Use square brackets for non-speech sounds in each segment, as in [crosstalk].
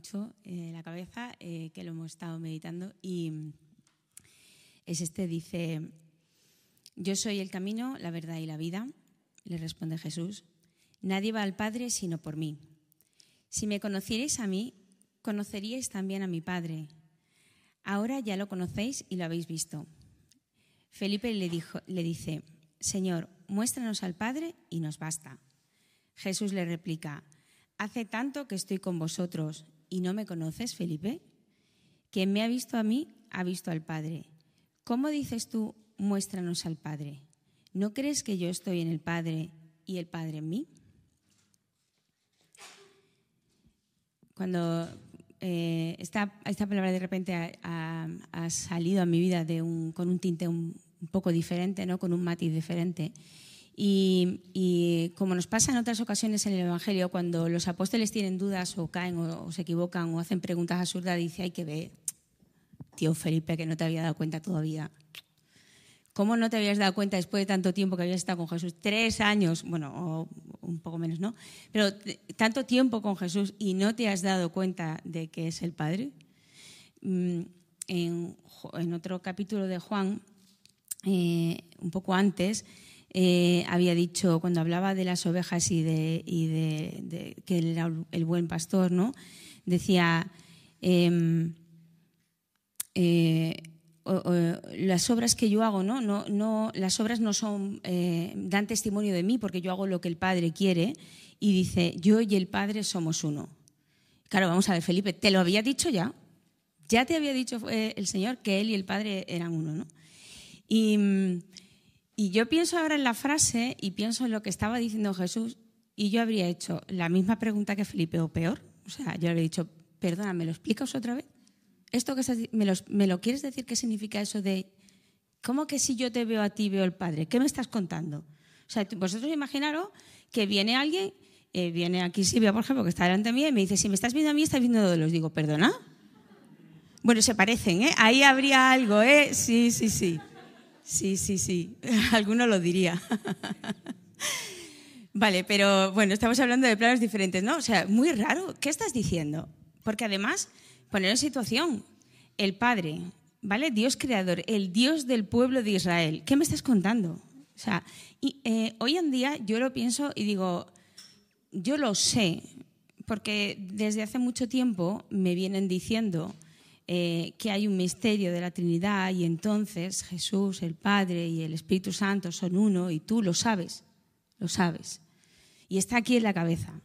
mucho eh, la cabeza, eh, que lo hemos estado meditando, y es este, dice, yo soy el camino, la verdad y la vida, le responde Jesús, nadie va al Padre sino por mí. Si me conocierais a mí, conoceríais también a mi Padre. Ahora ya lo conocéis y lo habéis visto. Felipe le, dijo, le dice, Señor, muéstranos al Padre y nos basta. Jesús le replica, Hace tanto que estoy con vosotros y no me conoces, Felipe. Quien me ha visto a mí, ha visto al Padre. ¿Cómo dices tú, muéstranos al Padre? ¿No crees que yo estoy en el Padre y el Padre en mí? Cuando eh, esta, esta, palabra de repente ha, ha, salido a mi vida de un, con un tinte un, un, poco diferente, ¿no? con un matiz diferente, y, como nos pasa en otras ocasiones en el Evangelio, cuando los apóstoles tienen dudas o caen o, se equivocan o hacen preguntas absurdas, dice, hay que ver, tío Felipe, que no te había dado cuenta todavía. ¿Cómo no te habías dado cuenta después de tanto tiempo que habías estado con Jesús? Tres años, bueno, un poco menos, ¿no? Pero tanto tiempo con Jesús y no te has dado cuenta de que es el Padre. Mm, en, en otro capítulo de Juan, eh, un poco antes, eh, había dicho, cuando hablaba de las ovejas y de, que él era el buen pastor, ¿no? decía, em, eh, las obras que yo hago, ¿no? No, no, las obras no son, eh, dan testimonio de mí porque yo hago lo que el Padre quiere y dice, yo y el Padre somos uno. Claro, vamos a ver, Felipe, te lo había dicho ya. Ya te había dicho el Señor que Él y el Padre eran uno, ¿no? Y y yo pienso ahora en la frase y pienso en lo que estaba diciendo Jesús y yo habría hecho la misma pregunta que Felipe o peor. O sea, yo le habría dicho, perdona, ¿me lo explicas otra vez? ¿Esto que me, me lo quieres decir qué significa eso de, ¿cómo que si yo te veo a ti veo al Padre? ¿Qué me estás contando? O sea, vosotros imaginaros que viene alguien, eh, viene aquí Silvia, por ejemplo, que está delante de mí y me dice, si me estás viendo a mí, estás viendo a los. Digo, perdona. Bueno, se parecen, ¿eh? Ahí habría algo, ¿eh? Sí, sí, sí. Sí, sí, sí. [laughs] Alguno lo diría. [laughs] vale, pero bueno, estamos hablando de planos diferentes, ¿no? O sea, muy raro. ¿Qué estás diciendo? Porque además, poner en situación, el Padre, ¿vale? Dios creador, el Dios del pueblo de Israel. ¿Qué me estás contando? O sea, y, eh, hoy en día yo lo pienso y digo, yo lo sé, porque desde hace mucho tiempo me vienen diciendo eh, que hay un misterio de la Trinidad y entonces Jesús, el Padre y el Espíritu Santo son uno y tú lo sabes, lo sabes. Y está aquí en la cabeza.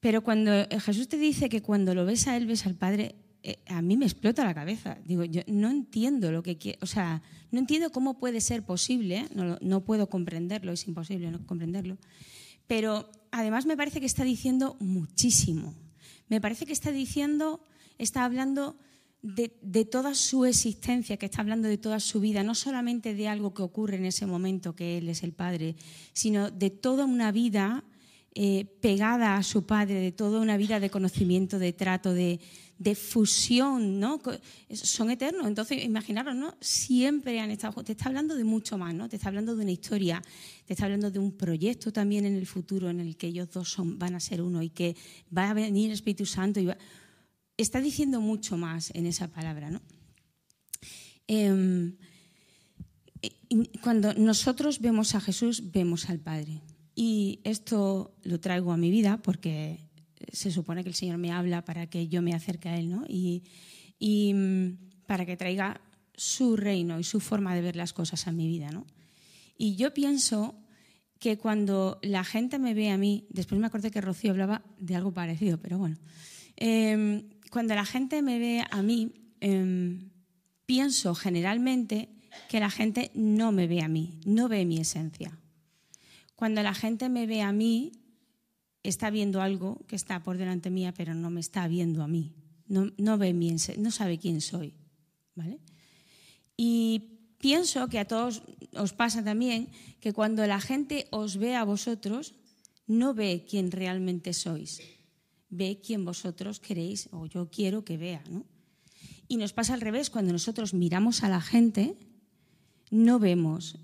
Pero cuando Jesús te dice que cuando lo ves a Él ves al Padre, eh, a mí me explota la cabeza. Digo, yo no entiendo lo que quiere, o sea, no entiendo cómo puede ser posible, no puedo comprenderlo, es imposible no comprenderlo. Pero además me parece que está diciendo muchísimo. Me parece que está diciendo, está hablando de, toda su existencia, que está hablando de toda su vida, no solamente de algo que ocurre en ese momento, que Él es el Padre, sino de toda una vida eh, pegada a su Padre, de toda una vida de conocimiento, de trato, de, fusión, ¿no? Son eternos. Entonces, imaginaros, ¿no? Siempre han estado. Te está hablando de mucho más, ¿no? Te está hablando de una historia, te está hablando de un proyecto también en el futuro en el que ellos dos son, van a ser uno y que va a venir el Espíritu Santo y va, está diciendo mucho más en esa palabra. ¿no? Em, cuando nosotros vemos a Jesús, vemos al Padre. Y esto lo traigo a mi vida porque se supone que el Señor me habla para que yo me acerque a Él ¿no? y, mm, para que traiga su reino y su forma de ver las cosas a mi vida. ¿no? Y yo pienso que cuando la gente me ve a mí, después me acordé que Rocío hablaba de algo parecido, pero bueno, eh, cuando la gente me ve a mí, em, pienso generalmente que la gente no me ve a mí, no ve mi esencia. Cuando la gente me ve a mí, está viendo algo que está por delante mía, pero no me está viendo a mí. No, ve mi, no sabe quién soy. ¿vale? Y pienso que a todos os pasa también que cuando la gente os ve a vosotros, no ve quién realmente sois ve quien vosotros queréis o yo quiero que vea. ¿no? Y nos pasa al revés, cuando nosotros miramos a la gente, no vemos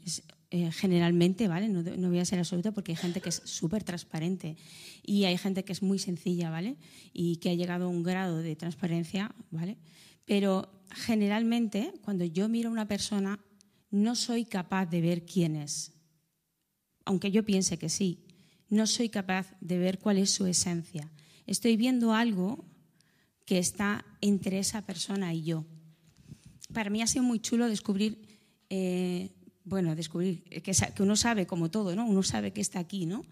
eh, generalmente, ¿vale? No, no, voy a ser absoluta porque hay gente que es súper transparente y hay gente que es muy sencilla, ¿vale? Y que ha llegado a un grado de transparencia, ¿vale? Pero generalmente, cuando yo miro a una persona, no soy capaz de ver quién es. Aunque yo piense que sí, no soy capaz de ver cuál es su esencia. Estoy viendo algo que está entre esa persona y yo. Para mí ha sido muy chulo descubrir eh, bueno, descubrir que, uno sabe como todo, ¿no? Uno sabe que está aquí, ¿no?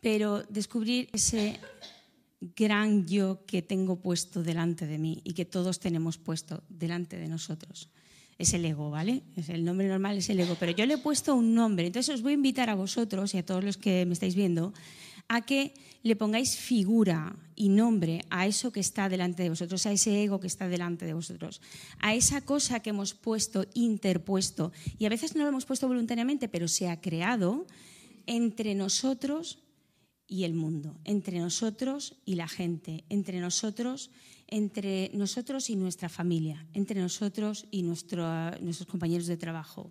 Pero descubrir ese gran yo que tengo puesto delante de mí y que todos tenemos puesto delante de nosotros. Es el ego, ¿vale? Es el nombre normal es el ego, pero yo le he puesto un nombre. Entonces os voy a invitar a vosotros y a todos los que me estáis viendo a que le pongáis figura y nombre a eso que está delante de vosotros, a ese ego que está delante de vosotros, a esa cosa que hemos puesto, interpuesto, y a veces no lo hemos puesto voluntariamente, pero se ha creado entre nosotros y el mundo, entre nosotros y la gente, entre nosotros entre nosotros y nuestra familia, entre nosotros y nuestros compañeros de trabajo.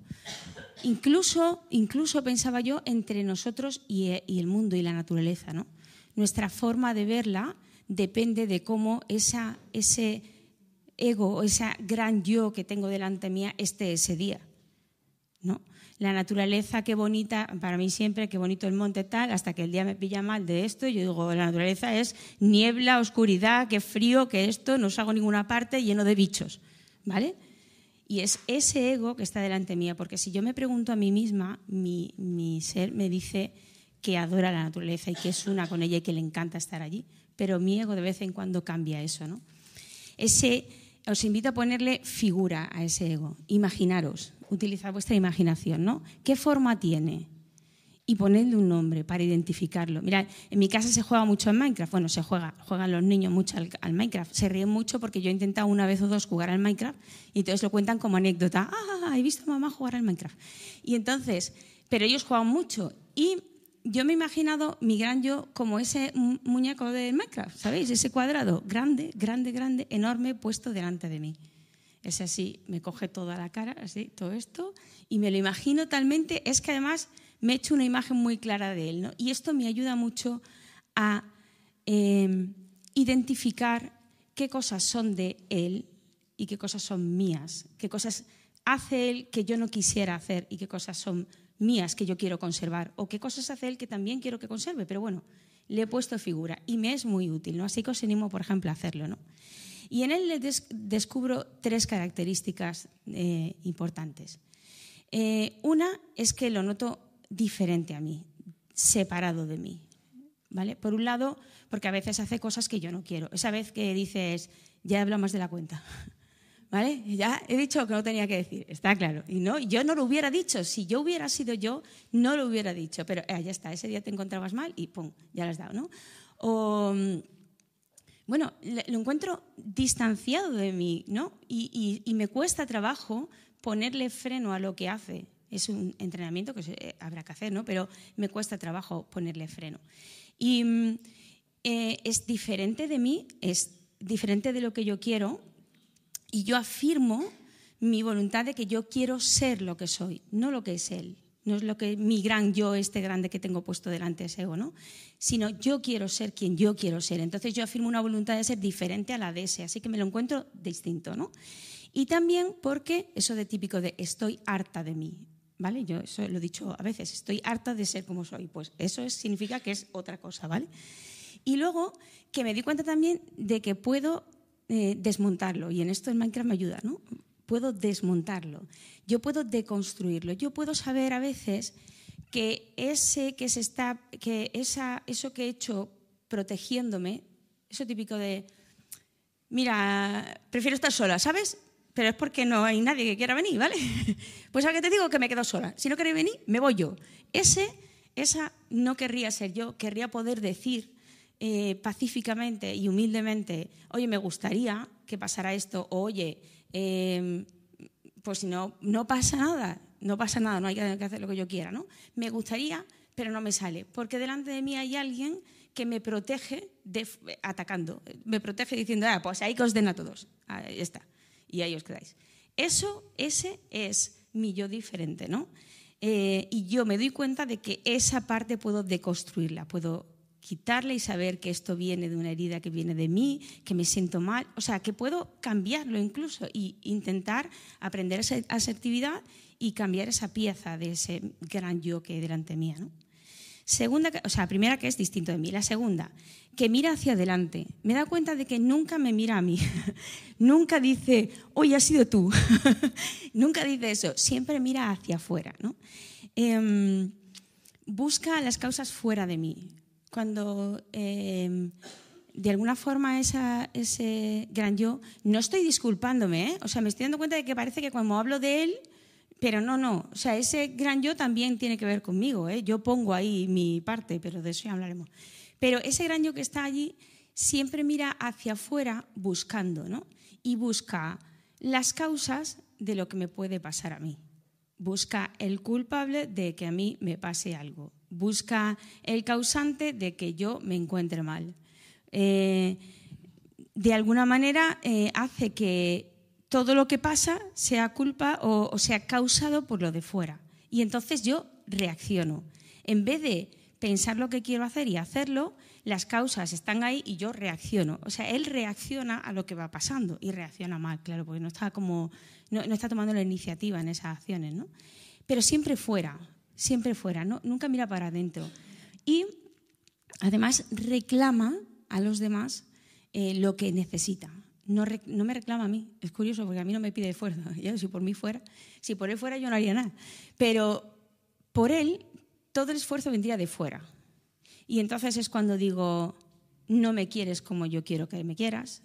Incluso, incluso pensaba yo entre nosotros y, el mundo y la naturaleza. ¿no? Nuestra forma de verla depende de cómo ese ego o esa gran yo que tengo delante mía esté ese día. ¿No? la naturaleza, qué bonita, para mí siempre, qué bonito el monte tal, hasta que el día me pilla mal de esto, yo digo, la naturaleza es niebla, oscuridad, qué frío, que esto, no salgo a ninguna parte lleno de bichos, ¿vale? Y es ese ego que está delante mía, porque si yo me pregunto a mí misma, mi, mi ser me dice que adora la naturaleza y que es una con ella y que le encanta estar allí, pero mi ego de vez en cuando cambia eso, ¿no? Ese, os invito a ponerle figura a ese ego, imaginaros, utilizar vuestra imaginación, ¿no? ¿Qué forma tiene? Y ponedle un nombre para identificarlo. Mira, en mi casa se juega mucho en Minecraft. Bueno, se juega, juegan los niños mucho al, Minecraft. Se ríen mucho porque yo he intentado una vez o dos jugar al Minecraft y entonces lo cuentan como anécdota. Ah, he visto a mamá jugar al Minecraft. Y entonces, pero ellos juegan mucho. Y yo me he imaginado mi gran yo como ese muñeco de Minecraft, ¿sabéis? Ese cuadrado grande, grande, grande, enorme, puesto delante de mí. Es así, me coge toda la cara, así, todo esto, y me lo imagino talmente, es que además me he hecho una imagen muy clara de él, ¿no? Y esto me ayuda mucho a em, identificar qué cosas son de él y qué cosas son mías, qué cosas hace él que yo no quisiera hacer y qué cosas son mías que yo quiero conservar o qué cosas hace él que también quiero que conserve, pero bueno, le he puesto figura y me es muy útil, ¿no? Así que os animo, por ejemplo, a hacerlo, ¿no? Y en él descubro tres características eh, importantes. Eh, una es que lo noto diferente a mí, separado de mí. ¿vale? Por un lado, porque a veces hace cosas que yo no quiero. Esa vez que dices, ya hablamos de la cuenta. Ya he dicho que no tenía que decir, está claro. Y no, yo no lo hubiera dicho. Si yo hubiera sido yo, no lo hubiera dicho. Pero eh, ya está, ese día te encontrabas mal y pum, ya lo has dado, ¿no? O bueno, lo encuentro distanciado de mí, ¿no? Y, me cuesta trabajo ponerle freno a lo que hace. Es un entrenamiento que eh, habrá que hacer, ¿no? Pero me cuesta trabajo ponerle freno. Y mm, eh, es diferente de mí, es diferente de lo que yo quiero, y yo afirmo mi voluntad de que yo quiero ser lo que soy, no lo que es él no es lo que mi gran yo, este grande que tengo puesto delante ese ego, ¿no? Sino yo quiero ser quien yo quiero ser. Entonces yo afirmo una voluntad de ser diferente a la de ese, así que me lo encuentro distinto, ¿no? Y también porque eso de típico de estoy harta de mí, ¿vale? Yo eso lo he dicho a veces, estoy harta de ser como soy, pues eso significa que es otra cosa, ¿vale? Y luego que me di cuenta también de que puedo eh, desmontarlo, y en esto el Minecraft me ayuda, ¿no? puedo desmontarlo, yo puedo deconstruirlo, yo puedo saber a veces que ese que se está, que esa, eso que he hecho protegiéndome, eso típico de, mira, prefiero estar sola, ¿sabes? Pero es porque no hay nadie que quiera venir, ¿vale? [laughs] Pues ahora que te digo que me quedo sola. Si no queréis venir, me voy yo. Ese, esa no querría ser yo, querría poder decir eh, pacíficamente y humildemente, oye, me gustaría que pasara esto, o oye, Em, pues si no, no pasa nada, no pasa nada, no hay que hacer lo que yo quiera, ¿no? Me gustaría, pero no me sale, porque delante de mí hay alguien que me protege de, atacando, me protege diciendo, ah, pues ahí que os den a todos, ahí está, y ahí os quedáis. Eso, ese es mi yo diferente, ¿no? Eh, y yo me doy cuenta de que esa parte puedo deconstruirla, puedo quitarla y saber que esto viene de una herida que viene de mí, que me siento mal, o sea, que puedo cambiarlo incluso e intentar aprender esa asertividad y cambiar esa pieza de ese gran yo que hay delante mía. ¿no? Segunda, o sea, primera que es distinto de mí. La segunda, que mira hacia adelante. Me da cuenta de que nunca me mira a mí. [laughs] nunca dice, hoy has sido tú. [laughs] nunca dice eso. Siempre mira hacia afuera. ¿no? Em, busca las causas fuera de mí. Cuando em, de alguna forma ese gran yo, no estoy disculpándome, ¿eh? o sea, me estoy dando cuenta de que parece que cuando hablo de él, pero no, no. O sea, ese gran yo también tiene que ver conmigo. ¿eh? Yo pongo ahí mi parte, pero de eso ya hablaremos. Pero ese gran yo que está allí siempre mira hacia afuera buscando, ¿no? Y busca las causas de lo que me puede pasar a mí. Busca el culpable de que a mí me pase algo. Busca el causante de que yo me encuentre mal. Eh, de alguna manera eh, hace que todo lo que pasa sea culpa o, sea causado por lo de fuera. Y entonces yo reacciono. En vez de pensar lo que quiero hacer y hacerlo, las causas están ahí y yo reacciono. O sea, él reacciona a lo que va pasando y reacciona mal, claro, porque no está como no, está tomando la iniciativa en esas acciones, ¿no? Pero siempre fuera, siempre fuera, ¿no? nunca mira para adentro. Y además reclama a los demás eh, lo que necesita no, me reclama a mí. Es curioso porque a mí no me pide esfuerzo. [laughs] si por mí fuera, si por él fuera yo no haría nada. Pero por él todo el esfuerzo vendría de fuera. Y entonces es cuando digo, no me quieres como yo quiero que me quieras.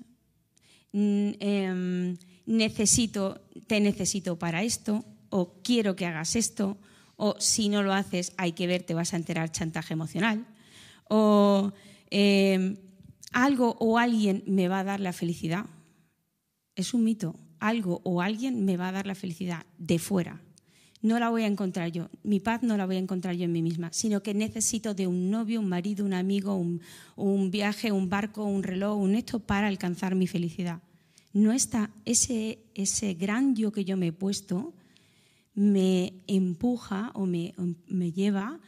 Mm, em, necesito, te necesito para esto, o quiero que hagas esto, o si no lo haces hay que ver, te vas a enterar chantaje emocional, o em, algo o alguien me va a dar la felicidad. Es un mito. Algo o alguien me va a dar la felicidad de fuera. No la voy a encontrar yo. Mi paz no la voy a encontrar yo en mí misma, sino que necesito de un novio, un marido, un amigo, un, viaje, un barco, un reloj, un esto para alcanzar mi felicidad. No está ese, ese gran yo que yo me he puesto, me empuja o me, me lleva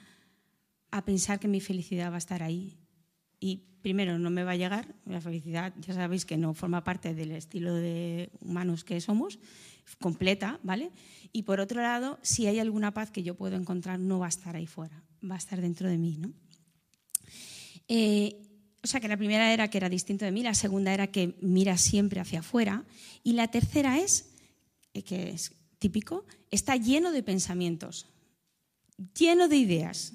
a pensar que mi felicidad va a estar ahí. Y primero, no me va a llegar. La felicidad, ya sabéis que no forma parte del estilo de humanos que somos, completa, ¿vale? Y por otro lado, si hay alguna paz que yo puedo encontrar, no va a estar ahí fuera, va a estar dentro de mí, ¿no? Eh, o sea que la primera era que era distinto de mí, la segunda era que mira siempre hacia afuera y la tercera es, eh, que es típico, está lleno de pensamientos, lleno de ideas,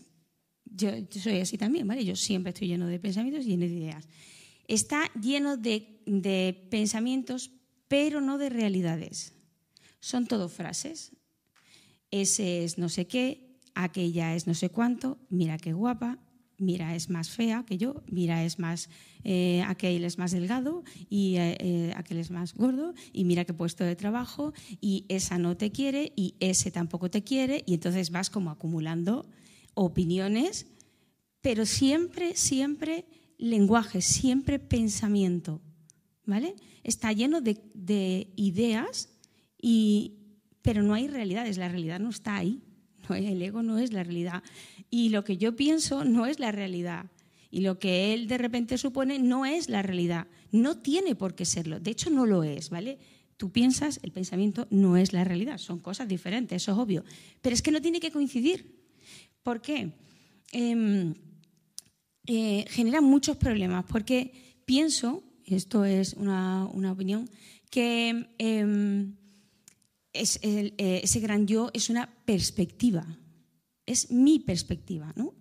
yo, soy así también, ¿vale? Yo siempre estoy lleno de pensamientos y lleno de ideas. Está lleno de, de pensamientos, pero no de realidades. Son todo frases. Ese es no sé qué, aquella es no sé cuánto, mira qué guapa, mira es más fea que yo, mira es más, eh, aquel es más delgado y eh, eh, aquel es más gordo y mira qué puesto de trabajo y esa no te quiere y ese tampoco te quiere y entonces vas como acumulando opiniones, pero siempre, siempre lenguaje, siempre pensamiento, ¿vale? Está lleno de, ideas, y, pero no hay realidades, la realidad no está ahí, [laughs] el ego no es la realidad. Y lo que yo pienso no es la realidad. Y lo que él de repente supone no es la realidad. No tiene por qué serlo. De hecho, no lo es, ¿vale? Tú piensas, el pensamiento no es la realidad. Son cosas diferentes, eso es obvio. Pero es que no tiene que coincidir. ¿Por qué? Em, eh, genera muchos problemas, porque pienso, esto es una, opinión, que em, eh, ese gran yo es una perspectiva, es mi perspectiva, ¿no?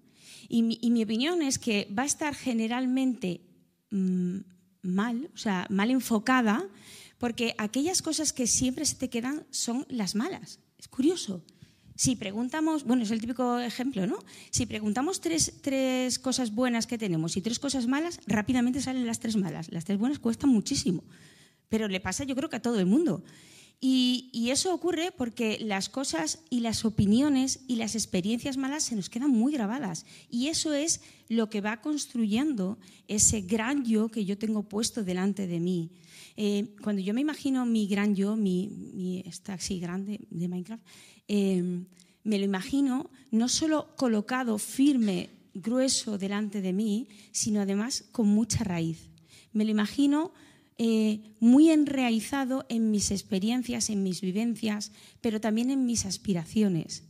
Y mi, opinión es que va a estar generalmente mm, mal, o sea, mal enfocada, porque aquellas cosas que siempre se te quedan son las malas. Es curioso. Si preguntamos, bueno, es el típico ejemplo, ¿no? Si preguntamos tres, tres, cosas buenas que tenemos y tres cosas malas, rápidamente salen las tres malas. Las tres buenas cuestan muchísimo, pero le pasa yo creo que a todo el mundo. Y, eso ocurre porque las cosas y las opiniones y las experiencias malas se nos quedan muy grabadas. Y eso es lo que va construyendo ese gran yo que yo tengo puesto delante de mí. Eh, cuando yo me imagino mi gran yo, mi, taxi grande de Minecraft, Em, Me lo imagino no solo colocado firme, grueso delante de mí, sino además con mucha raíz. Me lo imagino eh, muy enraizado en mis experiencias, en mis vivencias, pero también en mis aspiraciones.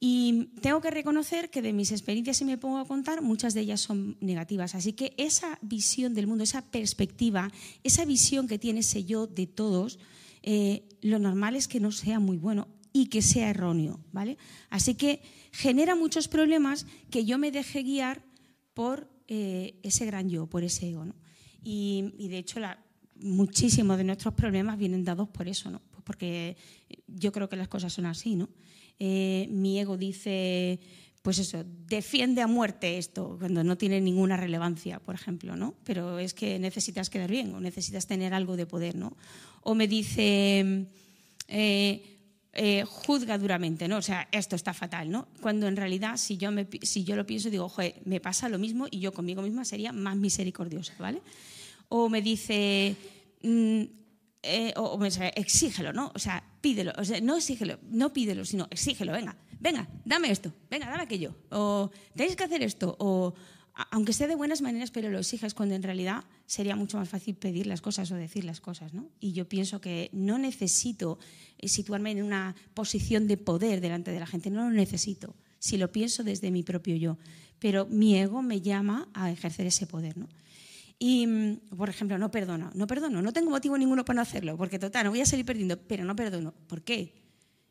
Y tengo que reconocer que de mis experiencias, si me pongo a contar, muchas de ellas son negativas. Así que esa visión del mundo, esa perspectiva, esa visión que tiene ese yo de todos, eh, lo normal es que no sea muy bueno y que sea erróneo. ¿vale? Así que genera muchos problemas que yo me deje guiar por eh, ese gran yo, por ese ego. Y, de hecho, muchísimos de nuestros problemas vienen dados por eso, ¿no? Pues porque yo creo que las cosas son así, ¿no? Eh, mi ego dice, pues eso, defiende a muerte esto, cuando no tiene ninguna relevancia, por ejemplo, ¿no? Pero es que necesitas quedar bien o necesitas tener algo de poder, ¿no? O me dice, eh, eh, juzga duramente, ¿no? O sea, esto está fatal, ¿no? Cuando en realidad, si yo, me, si yo lo pienso, digo, joder, me pasa lo mismo y yo conmigo misma sería más misericordiosa, ¿vale? O me dice, mm, eh, o, me exígelo, ¿no? O sea, pídelo, o sea, no exígelo, no pídelo, sino exígelo, venga, venga, dame esto, venga, dame aquello, o tenéis que hacer esto, o aunque sea de buenas maneras, pero lo exiges cuando en realidad sería mucho más fácil pedir las cosas o decir las cosas, ¿no? Y yo pienso que no necesito eh, situarme en una posición de poder delante de la gente, no lo necesito, si lo pienso desde mi propio yo, pero mi ego me llama a ejercer ese poder, ¿no? Y, mm, por ejemplo, no perdono, no perdono, no tengo motivo ninguno para no hacerlo, porque total, no voy a salir perdiendo, pero no perdono. ¿Por qué?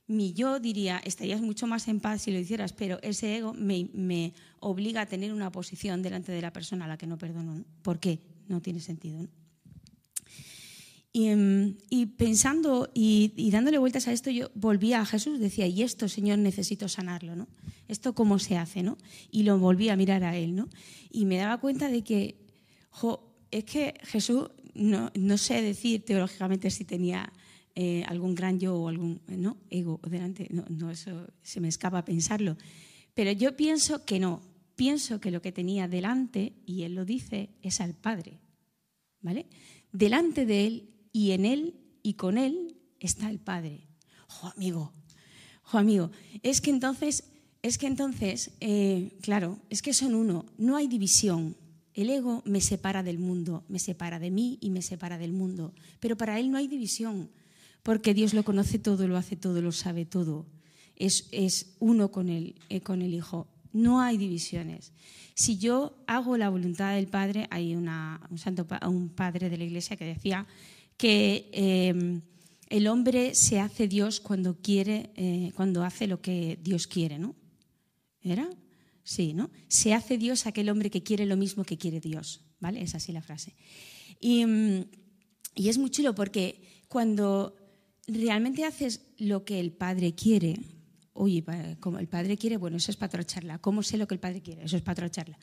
Mi yo diría, estarías mucho más en paz si lo hicieras, pero ese ego me, obliga a tener una posición delante de la persona a la que no perdono. ¿Por qué? No tiene sentido. Mm, y, pensando y, dándole vueltas a esto, yo volvía a Jesús, decía, y esto, Señor, necesito sanarlo, ¿no? ¿Esto cómo se hace, no? Y lo volví a mirar a Él, ¿no? Y me daba cuenta de que es que Jesús, no, sé decir teológicamente si tenía eh, algún gran yo o algún ¿no? ego delante, no, eso se me escapa pensarlo. Pero yo pienso que no, pienso que lo que tenía delante, y él lo dice, es al Padre. ¿Vale? Delante de él y en él y con él está el Padre. ¡Jo, amigo! ¡Jo, amigo! Es que entonces, es que entonces, eh, claro, es que son uno, no hay división. El ego me separa del mundo, me separa de mí y me separa del mundo. Pero para él no hay división, porque Dios lo conoce todo, lo hace todo, lo sabe todo. Es, es uno con el, eh, con el Hijo. No hay divisiones. Si yo hago la voluntad del Padre, hay una, un, santo, un padre de la Iglesia que decía que em, el hombre se hace Dios cuando quiere, eh, cuando hace lo que Dios quiere, ¿no? ¿Era? Sí, ¿no? Se hace Dios aquel hombre que quiere lo mismo que quiere Dios, ¿vale? Es así la frase. Y, mm, y es muy chulo porque cuando realmente haces lo que el Padre quiere, oye, como el Padre quiere, bueno, eso es para otra charla. ¿Cómo sé lo que el Padre quiere? Eso es para otra charla.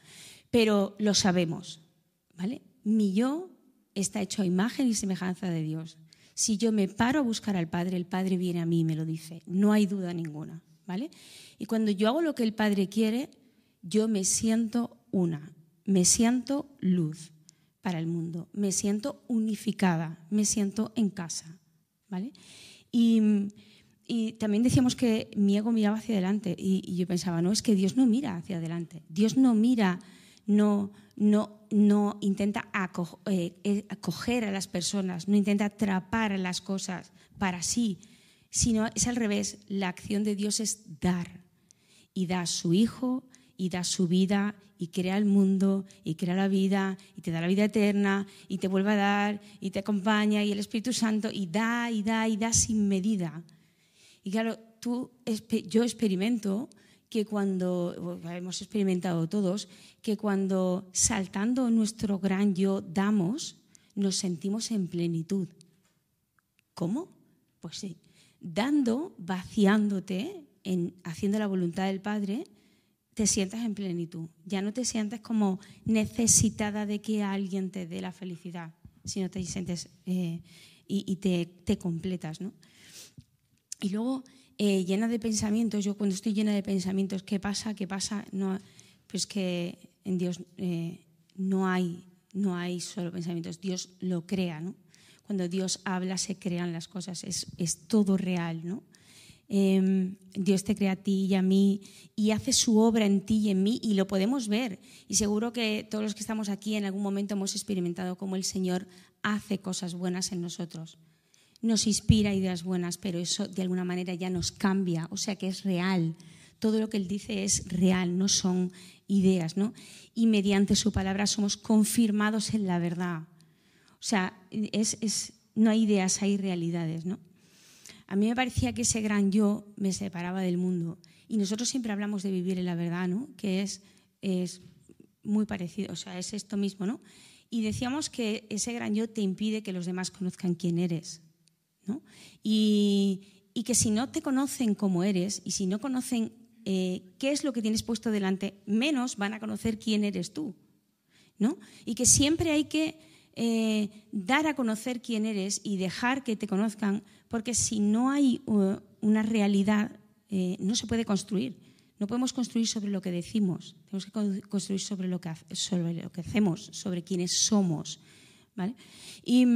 Pero lo sabemos, ¿vale? Mi yo está hecho a imagen y semejanza de Dios. Si yo me paro a buscar al Padre, el Padre viene a mí y me lo dice. No hay duda ninguna, ¿vale? Y cuando yo hago lo que el Padre quiere, yo me siento una, me siento luz para el mundo, me siento unificada, me siento en casa. ¿vale? Y, también decíamos que mi ego miraba hacia adelante y, yo pensaba, no, es que Dios no mira hacia adelante, Dios no mira, no, no, no intenta eh, eh, acoger a las personas, no intenta atrapar a las cosas para sí, sino es al revés, la acción de Dios es dar y da a su Hijo y da su vida y crea el mundo y crea la vida y te da la vida eterna y te vuelve a dar y te acompaña y el Espíritu Santo y da y da y da sin medida. Y claro, tú, yo experimento que cuando, hemos experimentado todos, que cuando saltando nuestro gran yo damos, nos sentimos en plenitud. ¿Cómo? Pues sí, dando, vaciándote, en, haciendo la voluntad del Padre, te sientas en plenitud. Ya no te sientes como necesitada de que alguien te dé la felicidad, sino te sientes eh, y, te, completas. ¿no? Y luego, eh, llena de pensamientos, yo cuando estoy llena de pensamientos, ¿qué pasa? ¿Qué pasa? Pues que en Dios eh, no, hay, no hay solo pensamientos, Dios lo crea. ¿no? Cuando Dios habla, se crean las cosas, es, es todo real. ¿no? Em, Dios te crea a ti y a mí y hace su obra en ti y en mí y lo podemos ver. Y seguro que todos los que estamos aquí en algún momento hemos experimentado cómo el Señor hace cosas buenas en nosotros. Nos inspira ideas buenas, pero eso de alguna manera ya nos cambia, o sea que es real. Todo lo que Él dice es real, no son ideas, ¿no? Y mediante su palabra somos confirmados en la verdad. O sea, es, no hay ideas, hay realidades, ¿no? A mí me parecía que ese gran yo me separaba del mundo. Y nosotros siempre hablamos de vivir en la verdad, ¿no? Que es, es muy parecido, o sea, es esto mismo, ¿no? Y decíamos que ese gran yo te impide que los demás conozcan quién eres, ¿no? Y, y que si no te conocen como eres y si no conocen eh, qué es lo que tienes puesto delante, menos van a conocer quién eres tú, ¿no? Y que siempre hay que eh, dar a conocer quién eres y dejar que te conozcan, porque si no hay uh, una realidad, eh, no se puede construir. No podemos construir sobre lo que decimos, tenemos que construir sobre lo que, hacemos, sobre quiénes somos. Y,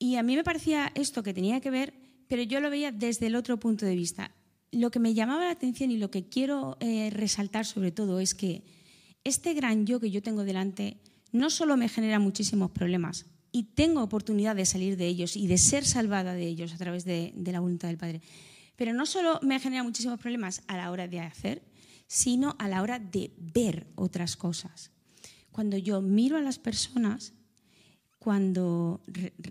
y a mí me parecía esto que tenía que ver, pero yo lo veía desde el otro punto de vista. Lo que me llamaba la atención y lo que quiero eh, resaltar sobre todo es que este gran yo que yo tengo delante no solo me genera muchísimos problemas y tengo oportunidad de salir de ellos y de ser salvada de ellos a través de, la voluntad del Padre, pero no solo me genera muchísimos problemas a la hora de hacer, sino a la hora de ver otras cosas. Cuando yo miro a las personas, cuando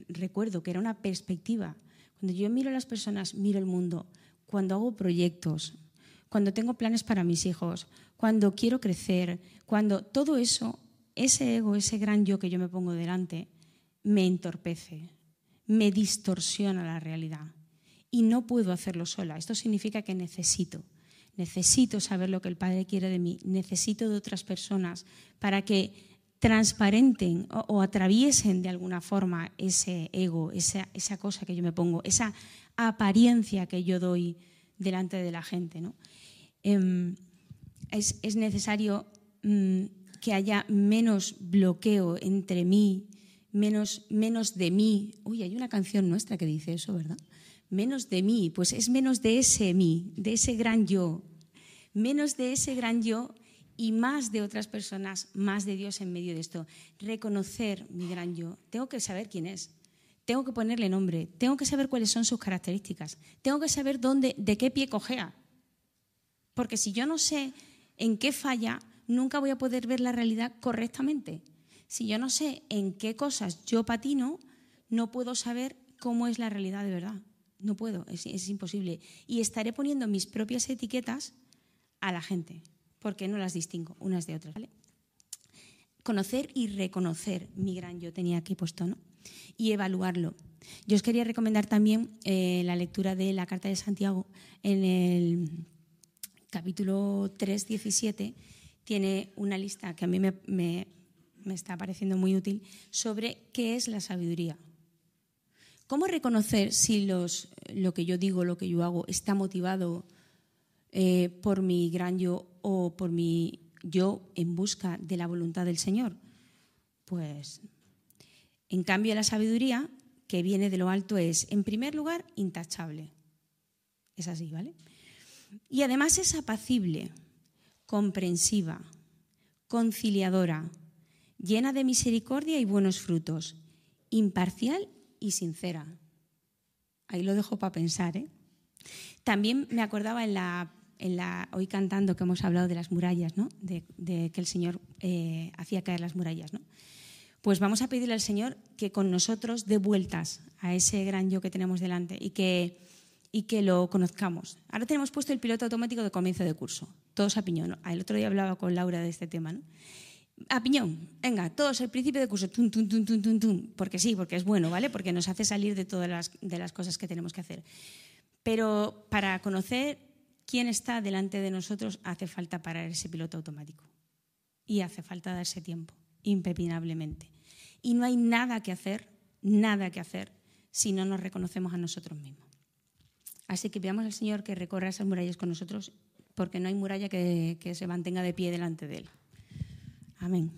recuerdo que era una perspectiva, cuando yo miro a las personas, miro el mundo, cuando hago proyectos, cuando tengo planes para mis hijos, cuando quiero crecer, cuando todo eso ese ego, ese gran yo que yo me pongo delante, me entorpece, me distorsiona la realidad. Y no puedo hacerlo sola. Esto significa que necesito, necesito saber lo que el Padre quiere de mí, necesito de otras personas para que transparenten o, atraviesen de alguna forma ese ego, esa, cosa que yo me pongo, esa apariencia que yo doy delante de la gente. ¿no? Em, es, necesario mm, que haya menos bloqueo entre mí, menos, menos de mí. Uy, hay una canción nuestra que dice eso, ¿verdad? Menos de mí, pues es menos de ese mí, de ese gran yo. Menos de ese gran yo y más de otras personas, más de Dios en medio de esto. Reconocer mi gran yo. Tengo que saber quién es. Tengo que ponerle nombre. Tengo que saber cuáles son sus características. Tengo que saber dónde, de qué pie cojea. Porque si yo no sé en qué falla, nunca voy a poder ver la realidad correctamente. Si yo no sé en qué cosas yo patino, no puedo saber cómo es la realidad de verdad. No puedo, es, imposible. Y estaré poniendo mis propias etiquetas a la gente, porque no las distingo unas de otras. Conocer y reconocer mi gran yo tenía aquí puesto, ¿no? Y evaluarlo. Yo os quería recomendar también eh, la lectura de la Carta de Santiago en el capítulo 3, 17 tiene una lista que a mí me, está pareciendo muy útil sobre qué es la sabiduría. ¿Cómo reconocer si lo que yo digo, lo que yo hago, está motivado eh, por mi gran yo o por mi yo en busca de la voluntad del Señor? Pues, en cambio, la sabiduría que viene de lo alto es, en primer lugar, intachable. Es así, ¿vale? Y además es apacible comprensiva, conciliadora, llena de misericordia y buenos frutos, imparcial y sincera. Ahí lo dejo para pensar. ¿eh? También me acordaba en la, en la, hoy cantando que hemos hablado de las murallas, ¿no? de, que el Señor eh, hacía caer las murallas. ¿no? Pues vamos a pedirle al Señor que con nosotros dé vueltas a ese gran yo que tenemos delante y que y que lo conozcamos. Ahora tenemos puesto el piloto automático de comienzo de curso, todos a piñón. El otro día hablaba con Laura de este tema. ¿no? A piñón, venga, todos al principio de curso, tum, tum, tum, tum, tum, tum, porque sí, porque es bueno, ¿vale? Porque nos hace salir de todas las, de las cosas que tenemos que hacer. Pero para conocer quién está delante de nosotros hace falta parar ese piloto automático. Y hace falta darse tiempo, impepinablemente. Y no hay nada que hacer, nada que hacer, si no nos reconocemos a nosotros mismos. Así que pidamos al Señor que recorra esas murallas con nosotros, porque no hay muralla que, que se mantenga de pie delante de Él. Amén.